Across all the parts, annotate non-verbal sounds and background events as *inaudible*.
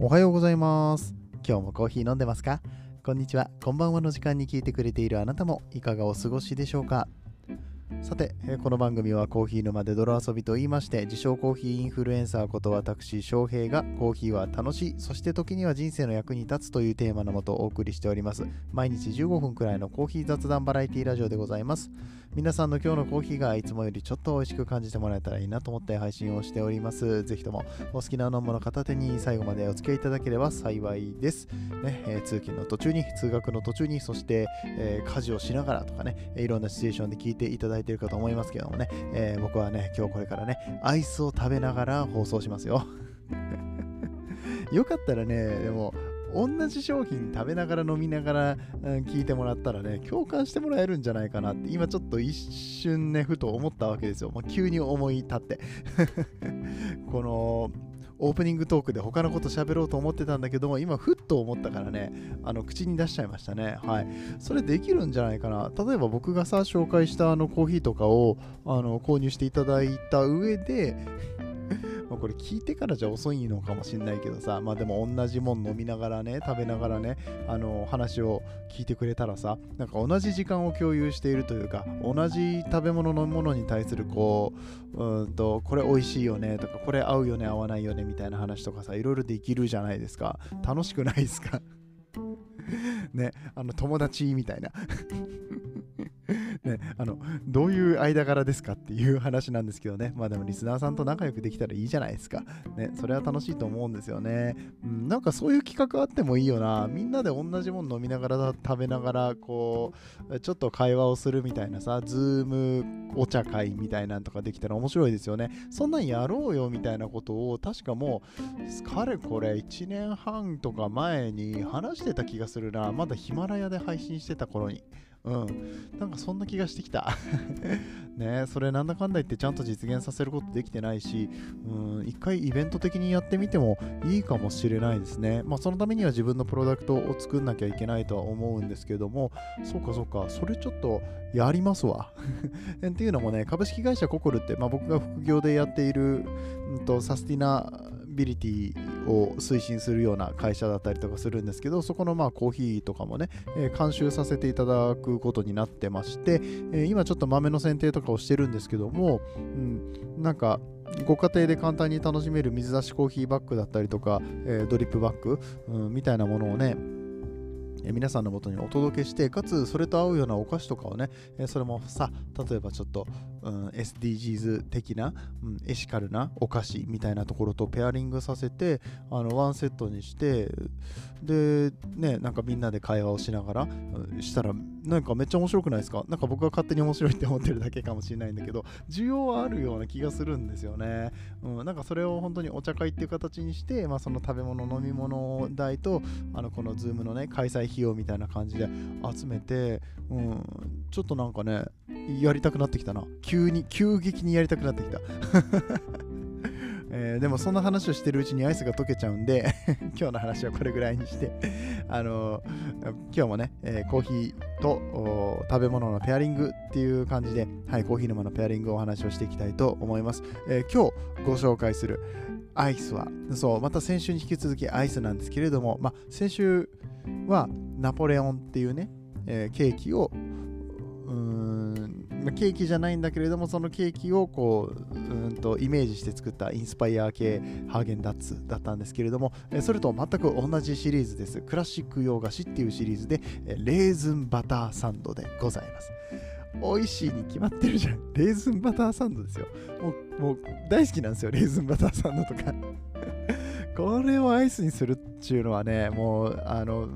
おはようございます。今日もコーヒー飲んでますか？こんにちは、こんばんはの時間に聞いてくれているあなたもいかがお過ごしでしょうか？さて、この番組はコーヒー沼で泥遊びと言いまして、自称コーヒーインフルエンサーこと私、翔平がコーヒーは楽しい、そして時には人生の役に立つというテーマのもとお送りしております。毎日15分くらいのコーヒー雑談バラエティラジオでございます。皆さんの今日のコーヒーがいつもよりちょっと美味しく感じてもらえたらいいなと思って配信をしております。ぜひともお好きな飲み物片手に最後までお付き合いいただければ幸いです。ねえー通勤の途中に、通学の途中に、そして、えー家事をしながらとかね、いろんなシチュエーションで聞いていただいているかと思いますけどもね、えー僕はね、今日これからね、アイスを食べながら放送しますよ。*laughs* よかったらね、でも、同じ商品食べながら飲みながら、うん聞いてもらったらね、共感してもらえるんじゃないかなって、今ちょっと一瞬ね、ふと思ったわけですよ。もう急に思い立って。*laughs* この、オープニングトークで他のこと喋ろうと思ってたんだけども、今、ふっと思ったからね、あの口に出しちゃいましたね。はい。それできるんじゃないかな。例えば僕がさ、紹介したあのコーヒーとかをあの購入していただいた上で、これ聞いてからじゃ遅いのかもしれないけどさ、まあでも同じもん飲みながらね、食べながらね、あの話を聞いてくれたらさ、なんか同じ時間を共有しているというか、同じ食べ物飲み物に対するこう、うんと、これ美味しいよねとか、これ合うよね、合わないよねみたいな話とかさ、いろいろできるじゃないですか。楽しくないですか？*laughs* ね、あの友達みたいな。*laughs* ね、あのどういう間柄ですかっていう話なんですけどね、まあでもリスナーさんと仲良くできたらいいじゃないですか。ね、それは楽しいと思うんですよね。うん、なんかそういう企画あってもいいよな。みんなで同じもの飲みながら食べながら、こう、ちょっと会話をするみたいなさ、ズームお茶会みたいなんとかできたら面白いですよね。そんなんやろうよみたいなことを、確かもう、かれこれ1年半とか前に話してた気がするな。まだヒマラヤで配信してた頃に。うん、なんかそんな気がしてきた。*laughs* ねそれなんだかんだ言ってちゃんと実現させることできてないし、うん、一回イベント的にやってみてもいいかもしれないですね。まあそのためには自分のプロダクトを作んなきゃいけないとは思うんですけども、そうかそうか、それちょっとやりますわ。*laughs* っていうのもね、株式会社ココルって、まあ、僕が副業でやっている、うん、とサスティナビリティを推進するような会社だったりとかするんですけど、そこのまあコーヒーとかもね、え監修させていただくことになってまして、え今ちょっと豆の選定とかをしてるんですけども、うん、なんかご家庭で簡単に楽しめる水出しコーヒーバッグだったりとか、えドリップバッグ、うん、みたいなものをね、皆さんのもとにお届けして、かつそれと合うようなお菓子とかをね、それもさ、例えばちょっと、うん、SDGs 的な、うん、エシカルなお菓子みたいなところとペアリングさせて、あのワンセットにして、で、ね、なんかみんなで会話をしながら、うんしたら、なんかめっちゃ面白くないですか？なんか僕が勝手に面白いって思ってるだけかもしれないんだけど、需要はあるような気がするんですよね。うん、なんかそれを本当にお茶会っていう形にして、まあ、その食べ物、飲み物代と、あのこの Zoom のね、開催費用みたいな感じで集めて、うん、ちょっとなんかね、やりたくなってきたな。急に、急激にやりたくなってきた。*laughs* えーでもそんな話をしてるうちにアイスが溶けちゃうんで *laughs* 今日の話はこれぐらいにしてあのー今日もね、えーコーヒーと食べ物のペアリングっていう感じで、はい、コーヒー沼のペアリングをお話をしていきたいと思います、え今日ご紹介するアイスはそうまた先週に引き続きアイスなんですけれども、まあ、先週はナポレオンっていうね、えケーキをうんまあケーキじゃないんだけれどもそのケーキをこううんとイメージして作ったインスパイア系ハーゲンダッツだったんですけれどもえそれと全く同じシリーズです。クラシック洋菓子っていうシリーズでえレーズンバターサンドでございます。美味しいに決まってるじゃん。レーズンバターサンドですよ。もうもう大好きなんですよ。レーズンバターサンドとか。*laughs* これをアイスにするっていうのはねもうあの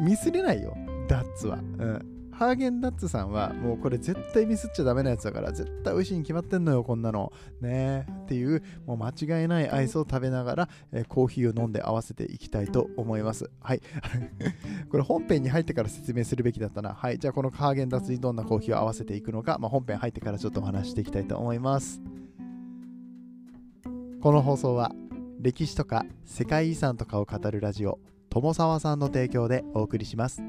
ミスれないよ。ダッツは、うん、ハーゲンダッツさんはもうこれ絶対ミスっちゃダメなやつだから絶対美味しいに決まってんのよこんなの。ね。えっていうもう間違いないアイスを食べながら、えーコーヒーを飲んで合わせていきたいと思います。はい。*laughs* これ本編に入ってから説明するべきだったな。はい。じゃあこのハーゲンダッツにどんなコーヒーを合わせていくのか、まあ、本編入ってからちょっとお話ししていきたいと思います。この放送は歴史とか世界遺産とかを語るラジオ友沢さんの提供でお送りします。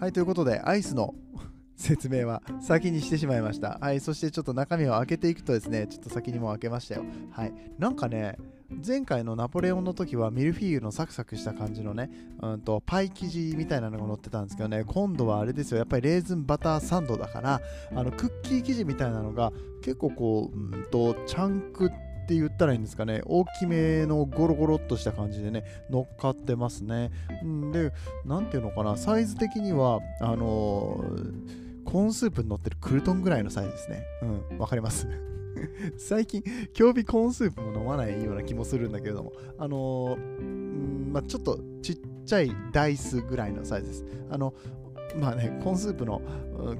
はいということでアイスの *laughs* 説明は先にしてしまいました。はい、そしてちょっと中身を開けていくとですね、ちょっと先にも開けましたよ。はい、なんかね、前回のナポレオンの時はミルフィーユのサクサクした感じのね、うんとパイ生地みたいなのが乗ってたんですけどね、今度はあれですよ、やっぱりレーズンバターサンドだから、あのクッキー生地みたいなのが結構こう、うんとチャンクってって言ったらいいんですかね、大きめのゴロゴロっとした感じでね、乗っかってますね。んで、なんていうのかな、サイズ的には、あのー、コーンスープに乗ってるクルトンぐらいのサイズですね。うん、わかります？*laughs* 最近、今日日コーンスープも飲まないような気もするんだけれども、あのー、まあ、ちょっとちっちゃいダイスぐらいのサイズです。あの、まあね、コーンスープの、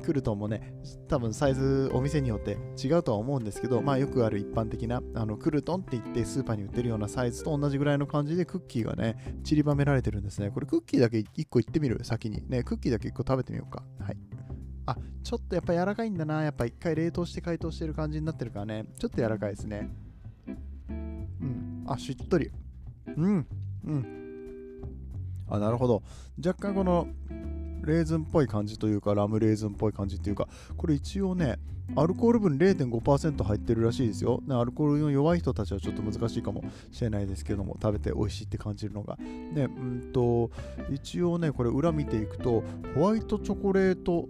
クルトンもね、多分サイズお店によって違うとは思うんですけど、まあよくある一般的なあのクルトンって言ってスーパーに売ってるようなサイズと同じぐらいの感じでクッキーがね、散りばめられてるんですね。これクッキーだけ1個いってみる？先に。ね、クッキーだけ1個食べてみようか。はい。あ、ちょっとやっぱ柔らかいんだな。やっぱ一回冷凍して解凍してる感じになってるからね。ちょっと柔らかいですね。うん。あ、しっとり。うん。うん。あ、なるほど。若干このレーズンっぽい感じというか、ラムレーズンっぽい感じというか、これ一応ね、アルコール分0.5%入ってるらしいですよ。アルコールの弱い人たちはちょっと難しいかもしれないですけども、食べて美味しいって感じるのが。で、うんと、一応ね、これ裏見ていくと、ホワイトチョコレート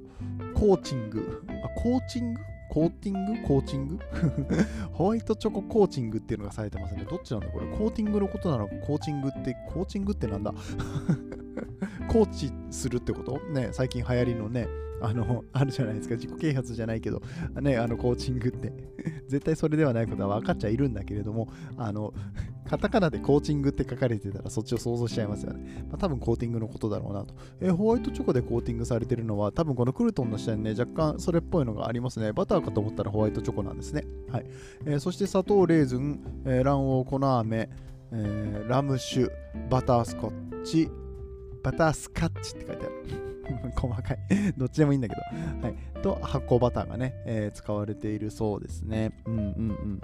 コーチング？あ、コーチング？コーティング？コーチング？*laughs* ホワイトチョココーチングっていうのがされてますね。どっちなんだこれ？コーティングのことなのか？コーチングって、コーチングってなんだ？*laughs* コーチするってこと？ね、最近流行りのね、あの、あるじゃないですか、自己啓発じゃないけど、ね、あの、コーチングって。*laughs* 絶対それではないことは分かっちゃいるんだけれども、あの、カタカナでコーチングって書かれてたらそっちを想像しちゃいますよね。まあ、多分コーティングのことだろうなと。え、ホワイトチョコでコーティングされてるのは、多分このクルトンの下にね、若干それっぽいのがありますね。バターかと思ったらホワイトチョコなんですね。はい。えー、そして砂糖、レーズン、えー、卵黄、粉飴、えー、ラム酒、バタースコッチ、バタースカッチって書いてある。*laughs* 細かいどっちでもいいんだけど。はい。と、発酵バターがね、えー、使われているそうですね。うんうんうん。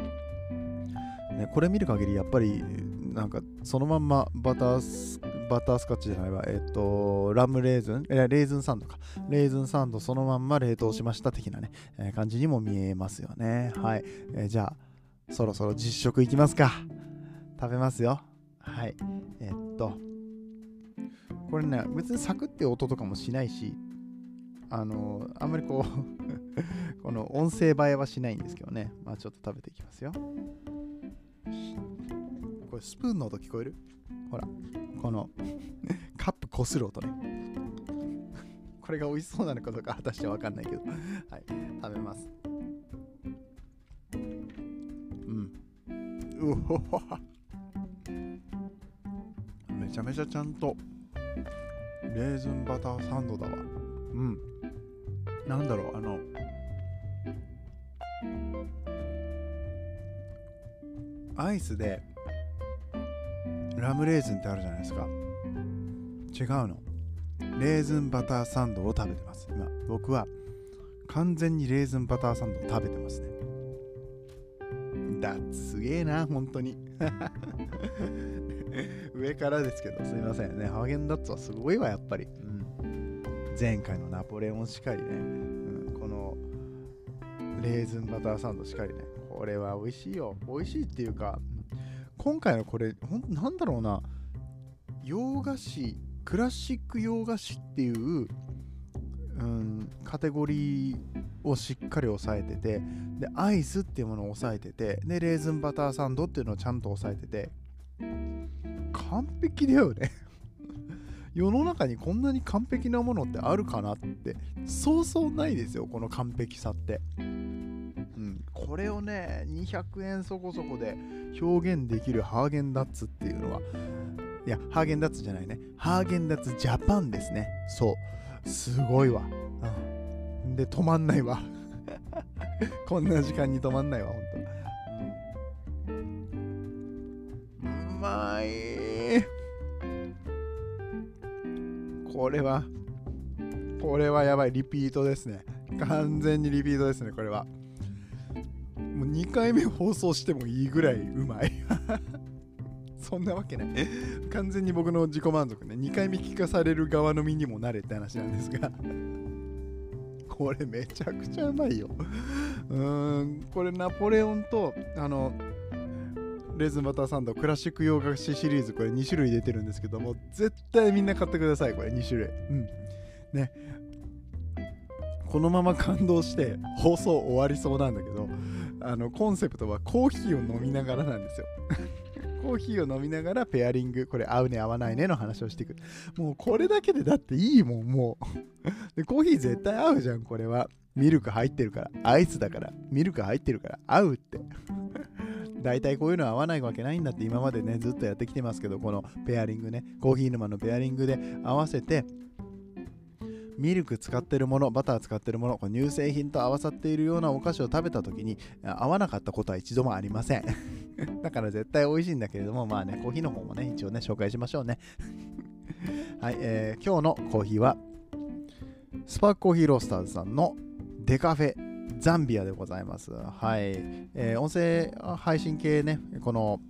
ね、これ見る限り、やっぱり、なんか、そのまんまバタース、バタースカッチじゃないわ、えっ、ー、と、ラムレーズン、え、レーズンサンドか。レーズンサンドそのまんま冷凍しました的なね、えー、感じにも見えますよね。はい。えー、じゃあ、そろそろ実食いきますか。食べますよ。はい。えっと、これね、別にサクって音とかもしないし、あのあんまりこう *laughs* この音声映えはしないんですけどね。まあちょっと食べていきますよ。これスプーンの音聞こえる？ほら、この *laughs* カップこする音ね。これが美味しそうなのかどうか果たしてわかんないけど。はい、食べます。うん。うほほめちゃめちゃちゃんとレーズンバターサンドだわうんなんだろうあのアイスでラムレーズンってあるじゃないですか。違うの。レーズンバターサンドを食べてます。今僕は完全にレーズンバターサンドを食べてますね。だすげえな本当に。*laughs* 上からですけど、すいませんね。ハーゲンダッツはすごいわ、やっぱり。うん、前回のナポレオンしかりね、うん、このレーズンバターサンドしかりね。これは美味しいよ。美味しいっていうか、今回のこれ、ほんなんだろうな、洋菓子、クラシック洋菓子っていう、うん、カテゴリーをしっかり押さえててでアイスっていうものを押さえててでレーズンバターサンドっていうのをちゃんと押さえてて完璧だよね。*laughs* 世の中にこんなに完璧なものってあるかなってそうそうないですよこの完璧さって、これをね200円そこそこで表現できるハーゲンダッツっていうのはいやハーゲンダッツじゃないね。ハーゲンダッツジャパンですね。そう。すごいわ、うん、で止まんないわ。*laughs* こんな時間に止まんないわほんとうまい。これは、これはやばい。リピートですね。完全にリピートですね、これは。もう2回目放送してもいいぐらいうまい。*laughs* そんなわけない。完全に僕の自己満足ね。2回目聞かされる側の身にもなれって話なんですが。*laughs* これめちゃくちゃうまいよ。うーん、これナポレオンと、あの、レーズンバターサンドクラシック洋菓子シリーズこれ2種類出てるんですけども絶対みんな買ってくださいこれ2種類うんねこのまま感動して放送終わりそうなんだけどあのコンセプトはコーヒーを飲みながらなんですよ。*laughs* コーヒーを飲みながらペアリングこれ合うね合わないねの話をしていく。もうこれだけでだっていいもんもう。でコーヒー絶対合うじゃんこれは。ミルク入ってるから。アイスだから。ミルク入ってるから。合うって。*laughs* 大体こういうのは合わないわけないんだって今までねずっとやってきてますけどこのペアリングね。コーヒー沼のペアリングで合わせてミルク使ってるものバター使ってるものこ乳製品と合わさっているようなお菓子を食べた時に合わなかったことは一度もありません *laughs* だから絶対美味しいんだけれどもまあねコーヒーの方もね一応ね紹介しましょうね *laughs* はい、えー、今日のコーヒーはスパークコーヒーロースターズさんのデカフェザンビアでございます。はい。えー、音声配信系ね、この、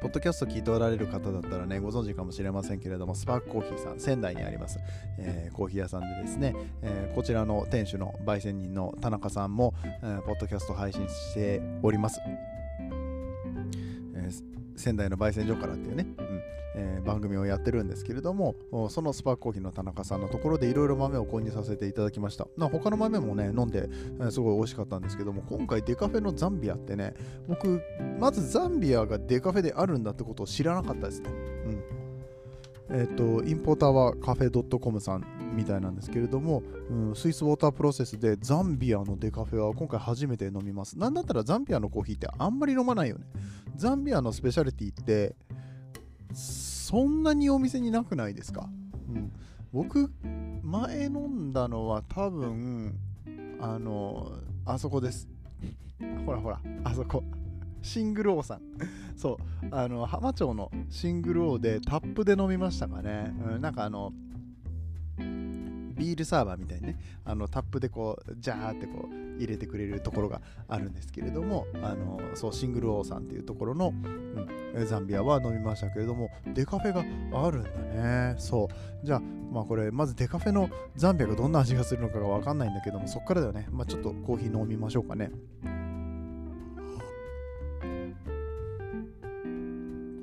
ポッドキャスト聞いておられる方だったらね、ご存知かもしれませんけれども、スパークコーヒーさん、仙台にあります、えー、コーヒー屋さんでですね、えー、こちらの店主の焙煎人の田中さんも、えー、ポッドキャスト配信しております。仙台の焙煎所からっていうね、うん。えー、番組をやってるんですけれどもそのスパークコーヒーの田中さんのところでいろいろ豆を購入させていただきました。他の豆もね飲んで、え、すごい美味しかったんですけども今回デカフェのザンビアってね僕まずザンビアがデカフェであるんだってことを知らなかったですね。うん。えっ、とインポーターはカフェ .com さん。みたいなんですけれども、うん、スイスウォータープロセスでザンビアのデカフェは今回初めて飲みます。なんだったらザンビアのコーヒーってあんまり飲まないよね。ザンビアのスペシャリティってそんなにお店になくないですか、うん、僕前飲んだのは多分あのあそこです。ほらほらあそこ。シングル王さん。そう。あの浜町のシングル王でタップで飲みましたかね、うん、なんかあのビールサーバーみたいにねあのタップでこうジャーってこう入れてくれるところがあるんですけれどもあのそうシングルオーさんっていうところの、うん、ザンビアは飲みましたけれどもデカフェがあるんだね。そう。じゃあまあこれまずデカフェのザンビアがどんな味がするのかがわかんないんだけどもそっからだよね。まあちょっとコーヒー飲みましょうかね。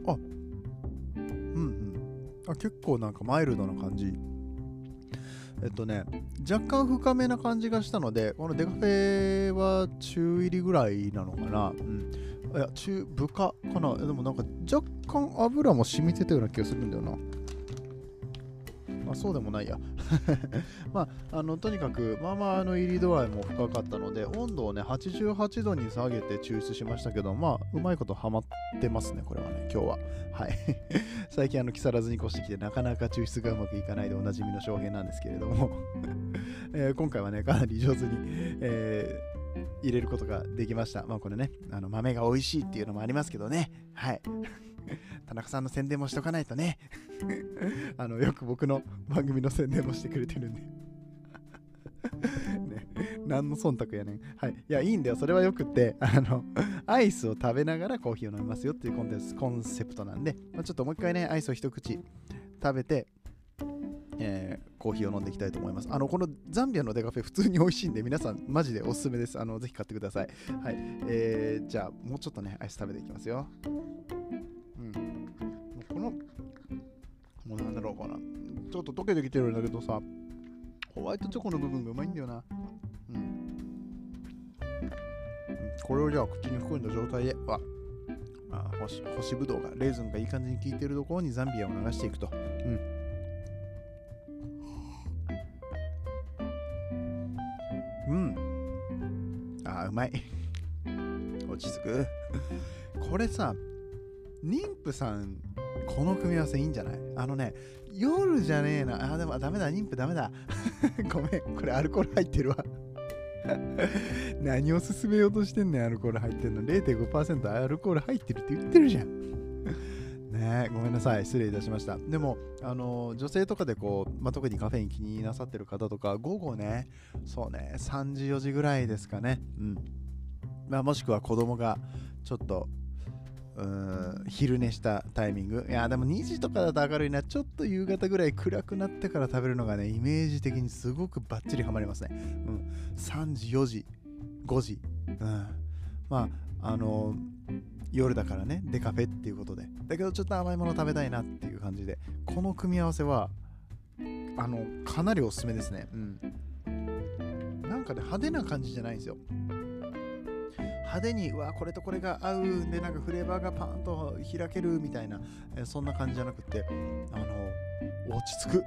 あうんうん。あ結構なんかマイルドな感じ。えっとね、若干深めな感じがしたので、このデカフェは中入りぐらいなのかな。うん。いや、中、部下かな。でもなんか若干油も染みてたような気がするんだよな。あ、そうでもないや。*laughs* まあ、あのとにかく、まあまあ入り度合いも深かったので、温度をね、88度に下げて抽出しましたけど、まあ、うまいことハマってますね、これはね、今日は。はい。*laughs* 最近、あの、木更津に越してきて、なかなか抽出がうまくいかないでおなじみの翔平なんですけれども *laughs* えー、今回はね、かなり上手に、えー、入れることができました。まあこれね、あの豆が美味しいっていうのもありますけどね。はい。*laughs* 田中さんの宣伝もしとかないとね *laughs* あのよく僕の番組の宣伝もしてくれてるんで *laughs* ね、何の忖度やねん。はい。いや、いいんだよ。それはよくって、あの、アイスを食べながらコーヒーを飲みますよっていうコンテンツコンセプトなんで、まあ、ちょっともう一回ね、アイスを一口食べて、えー、コーヒーを飲んでいきたいと思います。あの、このザンビアのデカフェ普通に美味しいんで、皆さんマジでおすすめです。あの、ぜひ買ってください。はい。えー、じゃあ、もうちょっとね、アイス食べていきますよ。かな。ちょっと溶けてきてるんだけどさ、ホワイトチョコの部分がうまいんだよな。うん。これをじゃあ口に含んだ状態で、わあ干し干しぶどうが、レーズンがいい感じに効いてるところにザンビアを流していくと。うん。うん。あうまい。*laughs* 落ち着く。*laughs* これさ、妊婦さんこの組み合わせいいんじゃない？あのね、夜じゃねえな。あ、でもダメだ、妊婦ダメだ。*laughs* ごめん、これアルコール入ってるわ。*laughs* 何を勧めようとしてんねん、アルコール入ってんの。0.5%アルコール入ってるって言ってるじゃん。ねごめんなさい、失礼いたしました。でも、あの女性とかでこう、まあ、特にカフェイン気になさってる方とか、午後ね、そうね、3時、4時ぐらいですかね。うん。まあ、もしくは子供がちょっと昼寝したタイミング。いやでも2時とかだと明るいな。ちょっと夕方ぐらい暗くなってから食べるのがねイメージ的にすごくバッチリハマりますね。うん。3時4時5時。うん。まああの夜だからね。デカフェっていうことで。だけどちょっと甘いもの食べたいなっていう感じで。この組み合わせはあのかなりおすすめですね。うん。なんかね派手な感じじゃないんですよ。派手にうわこれとこれが合うんでなんかフレーバーがパーンと開けるみたいな、えそんな感じじゃなくてあの落ち着く、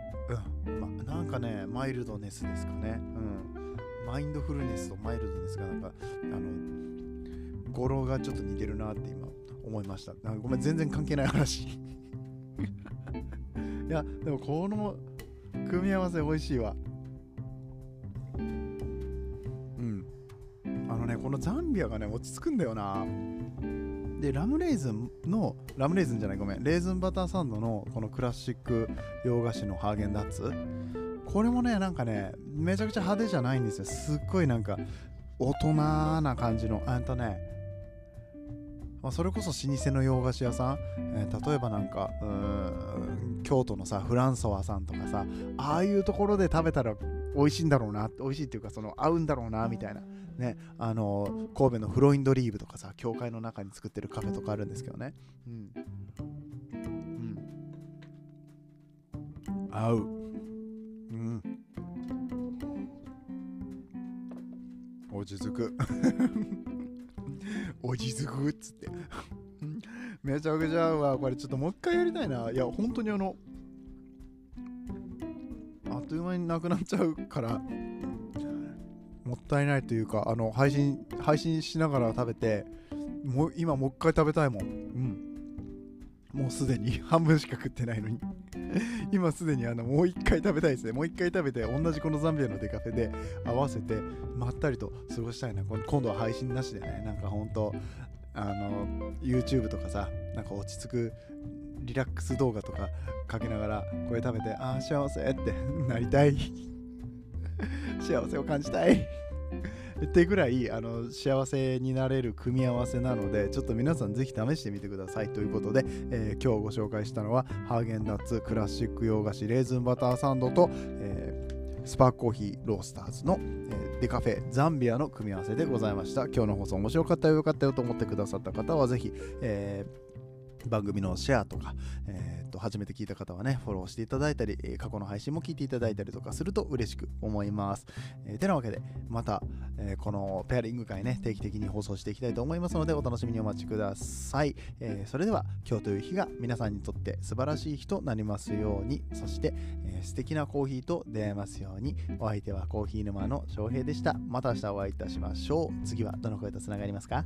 うん。ま、なんかねマイルドネスですかね、うん、マインドフルネスとマイルドネスがなんかあの語呂がちょっと似てるなって今思いました。ごめん全然関係ない話。*laughs* いやでもこの組み合わせ美味しいわ。ねこのザンビアがね落ち着くんだよな。でラムレーズンのラムレーズンじゃないごめん。レーズンバターサンドのこのクラシック洋菓子のハーゲンダッツ。これもねなんかねめちゃくちゃ派手じゃないんですよ。すっごいなんか大人な感じの。あんとねまあ、それこそ老舗の洋菓子屋さん、えー例えばなんかうん京都のさフランソワさんとかさああいうところで食べたら美味しいんだろうな美味しいっていうかその合うんだろうなみたいな。ねあの神戸のフロインドリーブとかさ教会の中に作ってるカフェとかあるんですけどね。うん、うん、合う。うん。落ち着く。*laughs* 落ち着くっつって。めちゃくちゃ合うわ。これちょっともう一回やりたいな。いや本当にあのという間になくなっちゃうからもったいないというかあの配信配信しながら食べてもう今もう一回食べたいもん。うん。もうすでに *laughs* 半分しか食ってないのに。*laughs* 今すでにあのもう一回食べたいですね。もう一回食べて同じこのザンビアのデカフェで合わせてまったりと過ごしたいな。今度は配信なしでね。なんかほんとあの YouTube とかさなんか落ち着くリラックス動画とかかけながらこれ食べてああ幸せって *laughs* なりたい。*laughs* 幸せを感じたい。*laughs* ってぐらいあの幸せになれる組み合わせなのでちょっと皆さんぜひ試してみてください。ということで、えー今日ご紹介したのはハーゲンダッツクラシック洋菓子レーズンバターサンドと、えースパークコーヒーロースターズの、えデカフェザンビアの組み合わせでございました。今日の放送面白かったよよかったよと思ってくださった方はぜひ、えー番組のシェアとか、えーと初めて聞いた方はねフォローしていただいたり、過去の配信も聞いていただいたりとかすると嬉しく思います、えーてなわけでまた、えーこのペアリング会ね定期的に放送していきたいと思いますのでお楽しみにお待ちください、えーそれでは今日という日が皆さんにとって素晴らしい日となりますようにそして、えー素敵なコーヒーと出会えますようにお相手はコーヒー沼の翔平でした。また明日お会いいたしましょう。次はどの声とつながりますか？